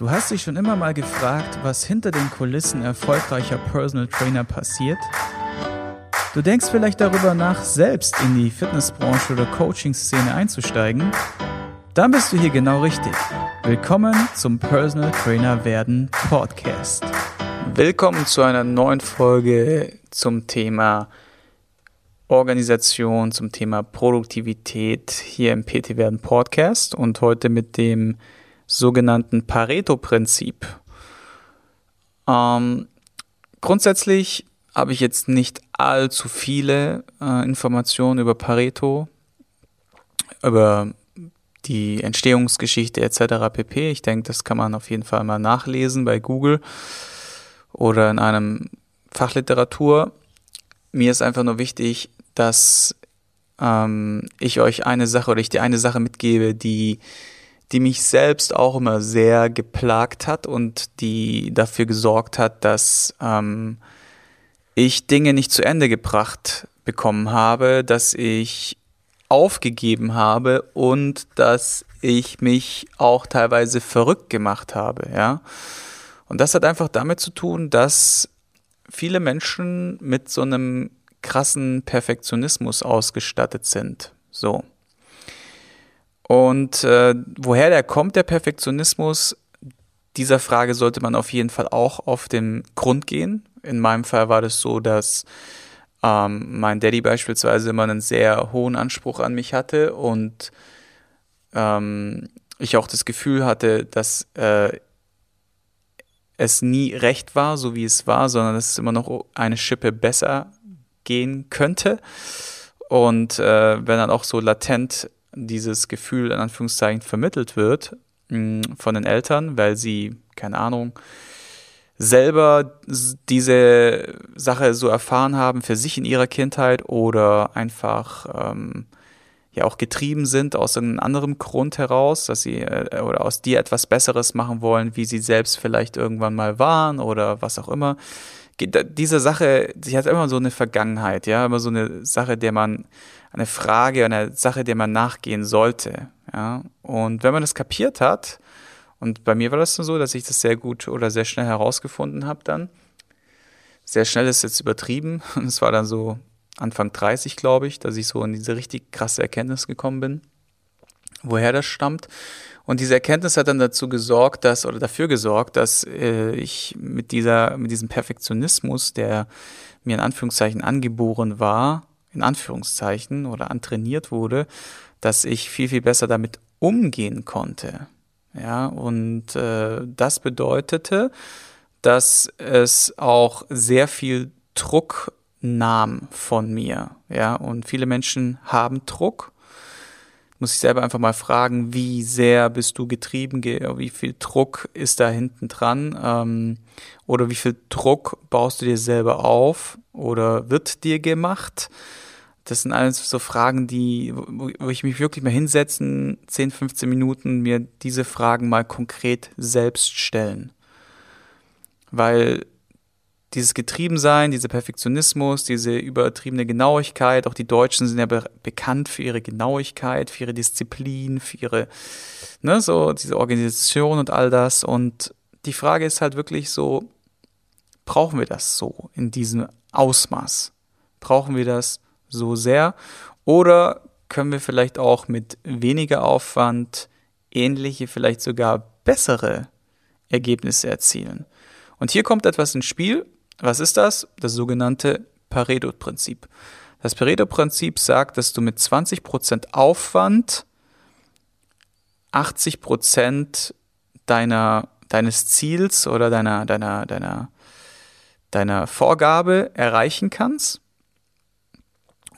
Du hast dich schon immer mal gefragt, was hinter den Kulissen erfolgreicher Personal Trainer passiert? Du denkst vielleicht darüber nach, selbst in die Fitnessbranche oder Coaching-Szene einzusteigen? Dann bist du hier genau richtig. Willkommen zum Personal Trainer werden Podcast. Willkommen zu einer neuen Folge zum Thema Organisation, zum Thema Produktivität hier im PT werden Podcast und heute mit dem sogenannten Pareto-Prinzip. Ähm, grundsätzlich habe ich jetzt nicht allzu viele äh, Informationen über Pareto, über die Entstehungsgeschichte etc. pp. Ich denke, das kann man auf jeden Fall mal nachlesen bei Google oder in einem Fachliteratur. Mir ist einfach nur wichtig, dass ähm, ich euch eine Sache oder ich dir eine Sache mitgebe, die die mich selbst auch immer sehr geplagt hat und die dafür gesorgt hat, dass ähm, ich Dinge nicht zu Ende gebracht bekommen habe, dass ich aufgegeben habe und dass ich mich auch teilweise verrückt gemacht habe, ja. Und das hat einfach damit zu tun, dass viele Menschen mit so einem krassen Perfektionismus ausgestattet sind. So. Und äh, woher der kommt, der Perfektionismus, dieser Frage sollte man auf jeden Fall auch auf den Grund gehen. In meinem Fall war das so, dass ähm, mein Daddy beispielsweise immer einen sehr hohen Anspruch an mich hatte und ähm, ich auch das Gefühl hatte, dass äh, es nie recht war, so wie es war, sondern dass es immer noch eine Schippe besser gehen könnte. Und äh, wenn dann auch so latent dieses Gefühl in Anführungszeichen vermittelt wird mh, mm, von den Eltern, weil sie, keine Ahnung, selber diese Sache so erfahren haben für sich in ihrer Kindheit oder einfach ähm, ja auch getrieben sind aus einem anderen Grund heraus, dass sie äh, oder aus dir etwas Besseres machen wollen, wie sie selbst vielleicht irgendwann mal waren oder was auch immer. Diese Sache, sie hat immer so eine Vergangenheit, ja, immer so eine Sache, der man eine Frage, eine Sache, der man nachgehen sollte. Ja? Und wenn man das kapiert hat, und bei mir war das so, dass ich das sehr gut oder sehr schnell herausgefunden habe dann. Sehr schnell ist jetzt übertrieben. Und es war dann so Anfang 30, glaube ich, dass ich so in diese richtig krasse Erkenntnis gekommen bin, woher das stammt. Und diese Erkenntnis hat dann dazu gesorgt, dass, oder dafür gesorgt, dass äh, ich mit dieser, mit diesem Perfektionismus, der mir in Anführungszeichen angeboren war, in Anführungszeichen oder antrainiert wurde, dass ich viel, viel besser damit umgehen konnte. Ja, und äh, das bedeutete, dass es auch sehr viel Druck nahm von mir. Ja, und viele Menschen haben Druck. Muss ich selber einfach mal fragen, wie sehr bist du getrieben, wie viel Druck ist da hinten dran ähm, oder wie viel Druck baust du dir selber auf oder wird dir gemacht? Das sind alles so Fragen, die, wo ich mich wirklich mal hinsetzen, 10, 15 Minuten mir diese Fragen mal konkret selbst stellen. Weil dieses Getriebensein, dieser Perfektionismus, diese übertriebene Genauigkeit, auch die Deutschen sind ja be bekannt für ihre Genauigkeit, für ihre Disziplin, für ihre, ne, so diese Organisation und all das. Und die Frage ist halt wirklich so, brauchen wir das so in diesem Ausmaß? Brauchen wir das so sehr? Oder können wir vielleicht auch mit weniger Aufwand ähnliche, vielleicht sogar bessere Ergebnisse erzielen? Und hier kommt etwas ins Spiel. Was ist das? Das sogenannte Pareto-Prinzip. Das Pareto-Prinzip sagt, dass du mit 20% Aufwand 80% deiner, deines Ziels oder deiner, deiner, deiner, deiner Vorgabe erreichen kannst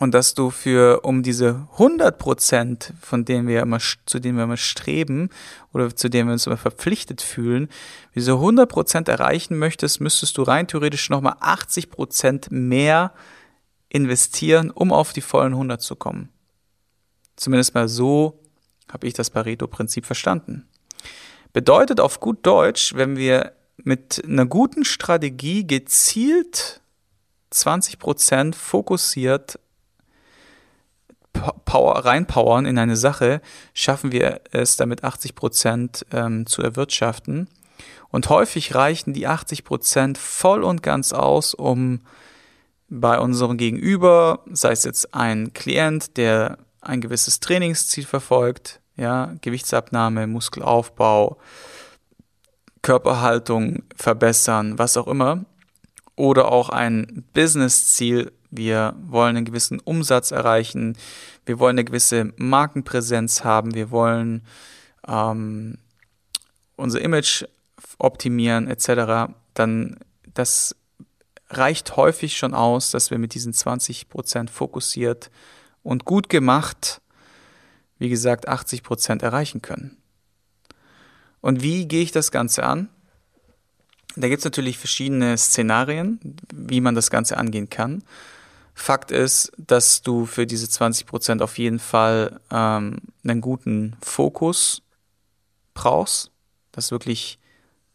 und dass du für um diese 100 Prozent, von denen wir immer, zu denen wir immer streben oder zu denen wir uns immer verpflichtet fühlen, diese 100 Prozent erreichen möchtest, müsstest du rein theoretisch nochmal 80 Prozent mehr investieren, um auf die vollen 100 zu kommen. Zumindest mal so habe ich das Pareto-Prinzip verstanden. Bedeutet auf gut Deutsch, wenn wir mit einer guten Strategie gezielt 20 Prozent fokussiert Power, reinpowern in eine Sache, schaffen wir es damit 80 Prozent ähm, zu erwirtschaften. Und häufig reichen die 80 Prozent voll und ganz aus, um bei unserem Gegenüber, sei es jetzt ein Klient, der ein gewisses Trainingsziel verfolgt, ja, Gewichtsabnahme, Muskelaufbau, Körperhaltung verbessern, was auch immer, oder auch ein Businessziel, wir wollen einen gewissen Umsatz erreichen, wir wollen eine gewisse Markenpräsenz haben, wir wollen ähm, unser Image optimieren etc., dann das reicht häufig schon aus, dass wir mit diesen 20% fokussiert und gut gemacht, wie gesagt, 80% erreichen können. Und wie gehe ich das Ganze an? Da gibt es natürlich verschiedene Szenarien, wie man das Ganze angehen kann. Fakt ist, dass du für diese 20% auf jeden Fall ähm, einen guten Fokus brauchst, dass wirklich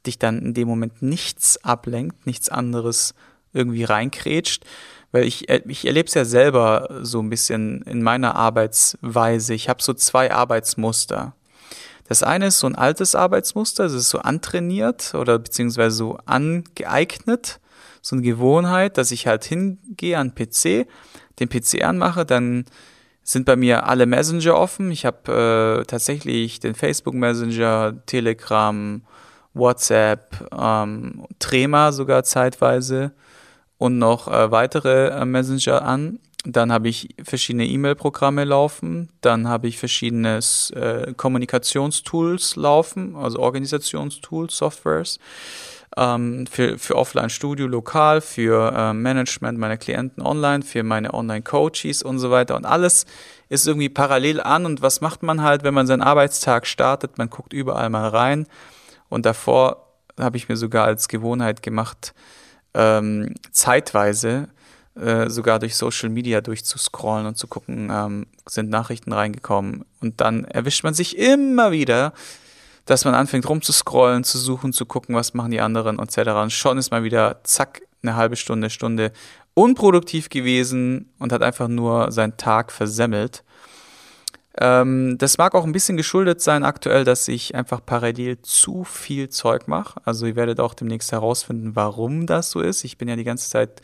dich dann in dem Moment nichts ablenkt, nichts anderes irgendwie reinkrätscht. Weil ich, äh, ich erlebe es ja selber so ein bisschen in meiner Arbeitsweise. Ich habe so zwei Arbeitsmuster. Das eine ist so ein altes Arbeitsmuster, das ist so antrainiert oder beziehungsweise so angeeignet, so eine Gewohnheit, dass ich halt hingehe an PC, den PC anmache, dann sind bei mir alle Messenger offen. Ich habe äh, tatsächlich den Facebook Messenger, Telegram, WhatsApp, ähm, Trema sogar zeitweise und noch äh, weitere äh, Messenger an. Dann habe ich verschiedene E-Mail-Programme laufen. Dann habe ich verschiedene äh, Kommunikationstools laufen, also Organisationstools, Softwares. Ähm, für, für Offline-Studio lokal, für äh, Management meiner Klienten online, für meine Online-Coaches und so weiter. Und alles ist irgendwie parallel an. Und was macht man halt, wenn man seinen Arbeitstag startet? Man guckt überall mal rein. Und davor habe ich mir sogar als Gewohnheit gemacht, ähm, zeitweise äh, sogar durch Social Media durchzuscrollen und zu gucken, ähm, sind Nachrichten reingekommen. Und dann erwischt man sich immer wieder, dass man anfängt rumzuscrollen, zu suchen, zu gucken, was machen die anderen etc. Und schon ist man wieder, zack, eine halbe Stunde, Stunde unproduktiv gewesen und hat einfach nur seinen Tag versemmelt. Ähm, das mag auch ein bisschen geschuldet sein aktuell, dass ich einfach parallel zu viel Zeug mache. Also ihr werdet auch demnächst herausfinden, warum das so ist. Ich bin ja die ganze Zeit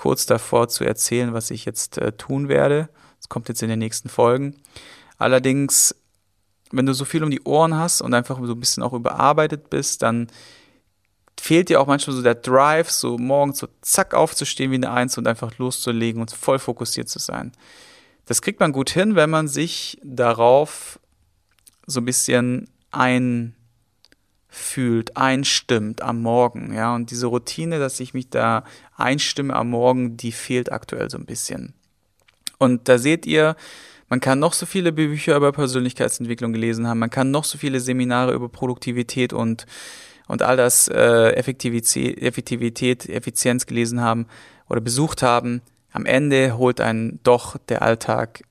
kurz davor zu erzählen, was ich jetzt äh, tun werde. Das kommt jetzt in den nächsten Folgen. Allerdings, wenn du so viel um die Ohren hast und einfach so ein bisschen auch überarbeitet bist, dann fehlt dir auch manchmal so der Drive, so morgens so zack aufzustehen wie eine Eins und einfach loszulegen und voll fokussiert zu sein. Das kriegt man gut hin, wenn man sich darauf so ein bisschen einfühlt, einstimmt am Morgen. Ja, und diese Routine, dass ich mich da einstimme am Morgen, die fehlt aktuell so ein bisschen. Und da seht ihr, man kann noch so viele Bücher über Persönlichkeitsentwicklung gelesen haben, man kann noch so viele Seminare über Produktivität und, und all das äh, Effektivität, Effektivität, Effizienz gelesen haben oder besucht haben am Ende holt einen doch der Alltag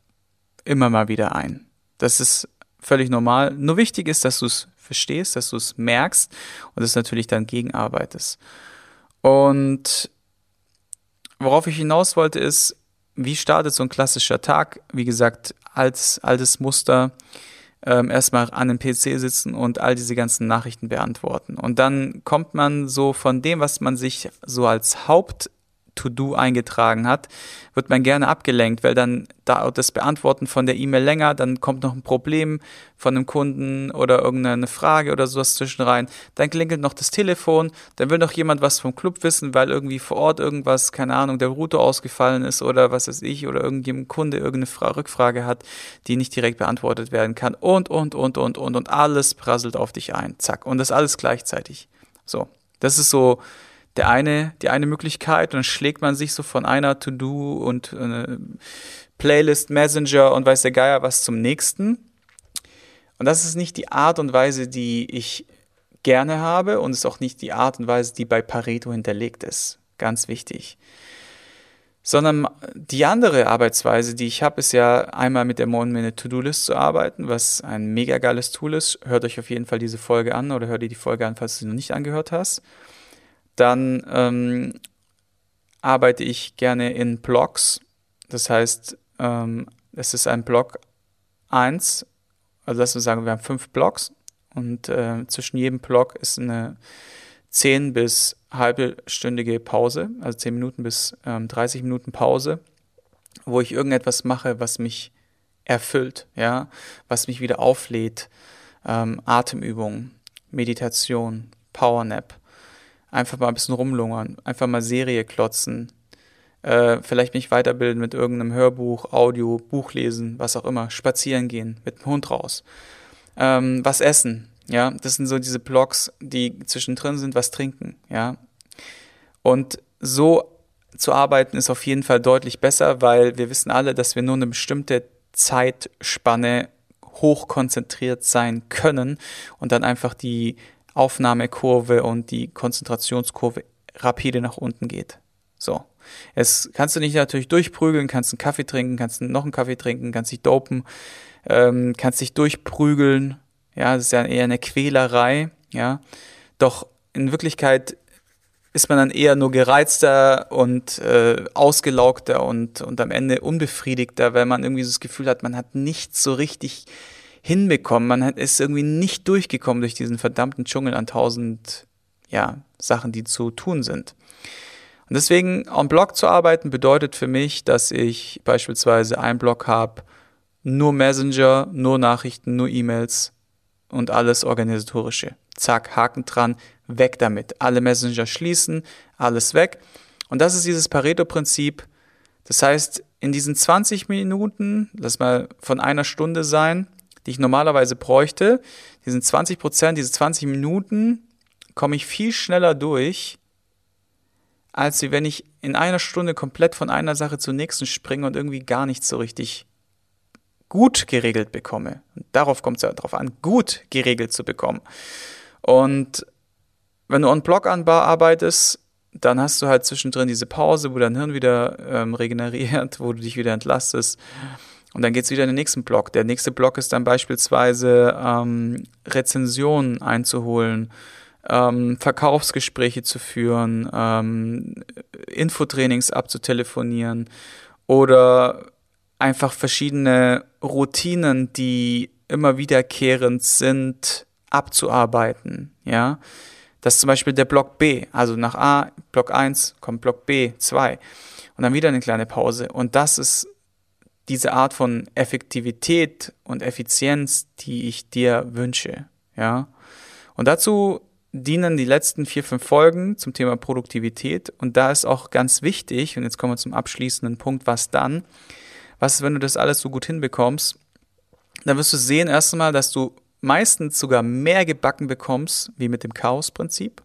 immer mal wieder ein. Das ist völlig normal. Nur wichtig ist, dass du es verstehst, dass du es merkst und es natürlich dann gegenarbeitest. Und worauf ich hinaus wollte, ist, wie startet so ein klassischer Tag? Wie gesagt, als altes Muster. Ähm, erstmal an dem PC sitzen und all diese ganzen Nachrichten beantworten. Und dann kommt man so von dem, was man sich so als Haupt To-Do eingetragen hat, wird man gerne abgelenkt, weil dann dauert das Beantworten von der E-Mail länger, dann kommt noch ein Problem von einem Kunden oder irgendeine Frage oder sowas zwischen rein, dann klingelt noch das Telefon, dann will noch jemand was vom Club wissen, weil irgendwie vor Ort irgendwas, keine Ahnung, der Router ausgefallen ist oder was weiß ich, oder irgendein Kunde irgendeine Rückfrage hat, die nicht direkt beantwortet werden kann und, und, und, und, und, und alles prasselt auf dich ein, zack, und das alles gleichzeitig. So, das ist so, der eine, die eine Möglichkeit und dann schlägt man sich so von einer To-Do und äh, Playlist, Messenger und weiß der Geier was zum nächsten. Und das ist nicht die Art und Weise, die ich gerne habe und ist auch nicht die Art und Weise, die bei Pareto hinterlegt ist. Ganz wichtig. Sondern die andere Arbeitsweise, die ich habe, ist ja einmal mit der One Minute To-Do-List zu arbeiten, was ein mega geiles Tool ist. Hört euch auf jeden Fall diese Folge an oder hört dir die Folge an, falls du sie noch nicht angehört hast. Dann ähm, arbeite ich gerne in Blocks. Das heißt, ähm, es ist ein Block 1, also lass uns sagen, wir haben fünf Blocks Und äh, zwischen jedem Block ist eine 10 bis halbstündige Pause, also 10 Minuten bis ähm, 30 Minuten Pause, wo ich irgendetwas mache, was mich erfüllt, ja, was mich wieder auflädt. Ähm, Atemübungen, Meditation, Powernap, einfach mal ein bisschen rumlungern, einfach mal Serie klotzen, äh, vielleicht mich weiterbilden mit irgendeinem Hörbuch, Audio, Buch lesen, was auch immer, spazieren gehen, mit dem Hund raus, ähm, was essen, ja, das sind so diese Blogs, die zwischendrin sind, was trinken, ja. Und so zu arbeiten ist auf jeden Fall deutlich besser, weil wir wissen alle, dass wir nur eine bestimmte Zeitspanne hochkonzentriert sein können und dann einfach die Aufnahmekurve und die Konzentrationskurve rapide nach unten geht. So. Es kannst du nicht natürlich durchprügeln, kannst einen Kaffee trinken, kannst noch einen Kaffee trinken, kannst dich dopen, ähm, kannst dich durchprügeln. Ja, das ist ja eher eine Quälerei. Ja, doch in Wirklichkeit ist man dann eher nur gereizter und äh, ausgelaugter und, und am Ende unbefriedigter, weil man irgendwie so das Gefühl hat, man hat nichts so richtig hinbekommen. Man ist irgendwie nicht durchgekommen durch diesen verdammten Dschungel an tausend ja, Sachen, die zu tun sind. Und deswegen am Blog zu arbeiten bedeutet für mich, dass ich beispielsweise einen Blog habe, nur Messenger, nur Nachrichten, nur E-Mails und alles organisatorische. Zack, Haken dran, weg damit. Alle Messenger schließen, alles weg. Und das ist dieses Pareto-Prinzip. Das heißt, in diesen 20 Minuten, lass mal von einer Stunde sein, die ich normalerweise bräuchte, diesen 20 Prozent, diese 20 Minuten, komme ich viel schneller durch, als wenn ich in einer Stunde komplett von einer Sache zur nächsten springe und irgendwie gar nichts so richtig gut geregelt bekomme. Und darauf kommt es ja drauf an, gut geregelt zu bekommen. Und wenn du on Block arbeitest, dann hast du halt zwischendrin diese Pause, wo dein Hirn wieder ähm, regeneriert, wo du dich wieder entlastest. Und dann geht es wieder in den nächsten Block. Der nächste Block ist dann beispielsweise ähm, Rezensionen einzuholen ähm, Verkaufsgespräche zu führen, ähm, Infotrainings abzutelefonieren oder einfach verschiedene Routinen, die immer wiederkehrend sind, abzuarbeiten, ja. Das ist zum Beispiel der Block B, also nach A, Block 1 kommt Block B, 2 und dann wieder eine kleine Pause. Und das ist diese Art von Effektivität und Effizienz, die ich dir wünsche, ja. Und dazu dienen die letzten vier, fünf Folgen zum Thema Produktivität. Und da ist auch ganz wichtig, und jetzt kommen wir zum abschließenden Punkt, was dann? Was ist, wenn du das alles so gut hinbekommst? Dann wirst du sehen erstmal, dass du meistens sogar mehr gebacken bekommst, wie mit dem Chaos-Prinzip.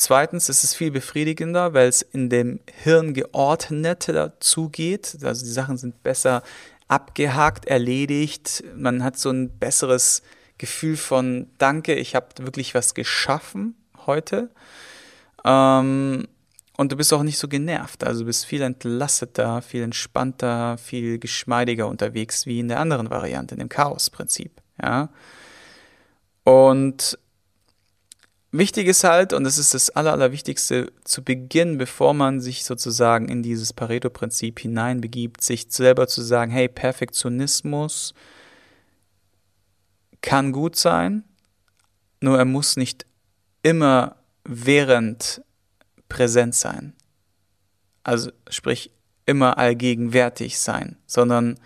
Zweitens ist es viel befriedigender, weil es in dem Hirn geordneter zugeht. Also die Sachen sind besser abgehakt, erledigt. Man hat so ein besseres Gefühl von Danke, ich habe wirklich was geschaffen heute. Ähm, und du bist auch nicht so genervt. Also du bist viel entlasteter, viel entspannter, viel geschmeidiger unterwegs wie in der anderen Variante, in dem Chaos-Prinzip. Ja. Und wichtig ist halt, und das ist das Aller, Allerwichtigste, zu Beginn, bevor man sich sozusagen in dieses Pareto-Prinzip hineinbegibt, sich selber zu sagen, hey, Perfektionismus kann gut sein, nur er muss nicht immer während präsent sein. Also sprich immer allgegenwärtig sein, sondern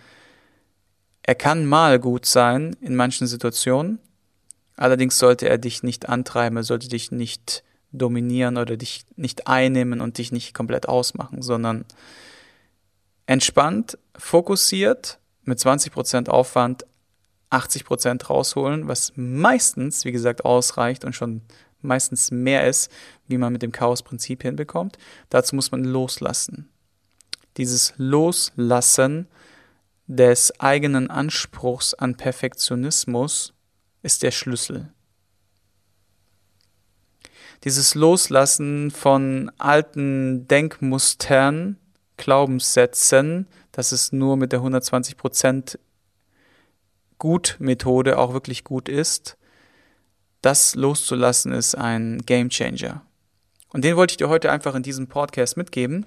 er kann mal gut sein in manchen Situationen, allerdings sollte er dich nicht antreiben, er sollte dich nicht dominieren oder dich nicht einnehmen und dich nicht komplett ausmachen, sondern entspannt, fokussiert, mit 20% Aufwand 80 Prozent rausholen, was meistens, wie gesagt, ausreicht und schon meistens mehr ist, wie man mit dem Chaos-Prinzip hinbekommt. Dazu muss man loslassen. Dieses Loslassen des eigenen Anspruchs an Perfektionismus ist der Schlüssel. Dieses Loslassen von alten Denkmustern, Glaubenssätzen, dass es nur mit der 120 Prozent Gut-Methode auch wirklich gut ist, das loszulassen ist ein Game Changer. Und den wollte ich dir heute einfach in diesem Podcast mitgeben.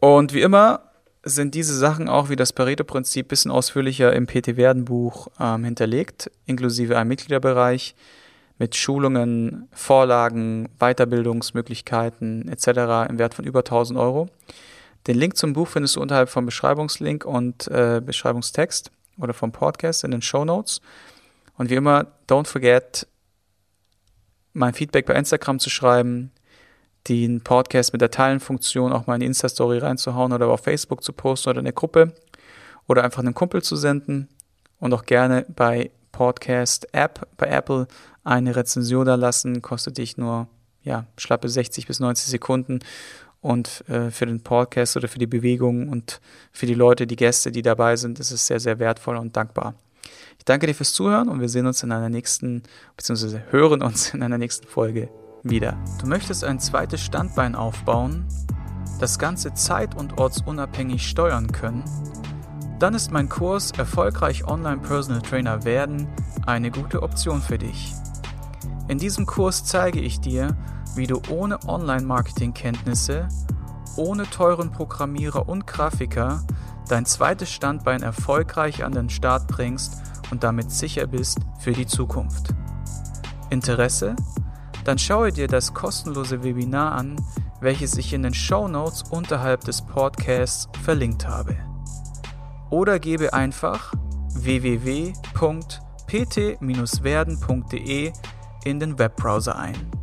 Und wie immer sind diese Sachen auch wie das Pareto-Prinzip ein bisschen ausführlicher im PT-Werden-Buch ähm, hinterlegt, inklusive einem Mitgliederbereich mit Schulungen, Vorlagen, Weiterbildungsmöglichkeiten etc. im Wert von über 1000 Euro. Den Link zum Buch findest du unterhalb vom Beschreibungslink und äh, Beschreibungstext oder vom Podcast in den Show Notes. Und wie immer, don't forget, mein Feedback bei Instagram zu schreiben, den Podcast mit der Teilenfunktion auch mal in die Insta-Story reinzuhauen oder auf Facebook zu posten oder in der Gruppe oder einfach einem Kumpel zu senden und auch gerne bei Podcast App bei Apple eine Rezension da lassen, kostet dich nur ja, schlappe 60 bis 90 Sekunden. Und äh, für den Podcast oder für die Bewegung und für die Leute, die Gäste, die dabei sind, ist es sehr, sehr wertvoll und dankbar. Ich danke dir fürs Zuhören und wir sehen uns in einer nächsten, beziehungsweise hören uns in einer nächsten Folge wieder. Du möchtest ein zweites Standbein aufbauen, das Ganze zeit- und ortsunabhängig steuern können? Dann ist mein Kurs Erfolgreich Online Personal Trainer werden eine gute Option für dich. In diesem Kurs zeige ich dir, wie du ohne Online-Marketing-Kenntnisse, ohne teuren Programmierer und Grafiker dein zweites Standbein erfolgreich an den Start bringst und damit sicher bist für die Zukunft. Interesse? Dann schaue dir das kostenlose Webinar an, welches ich in den Show Notes unterhalb des Podcasts verlinkt habe. Oder gebe einfach www.pt-werden.de in den Webbrowser ein.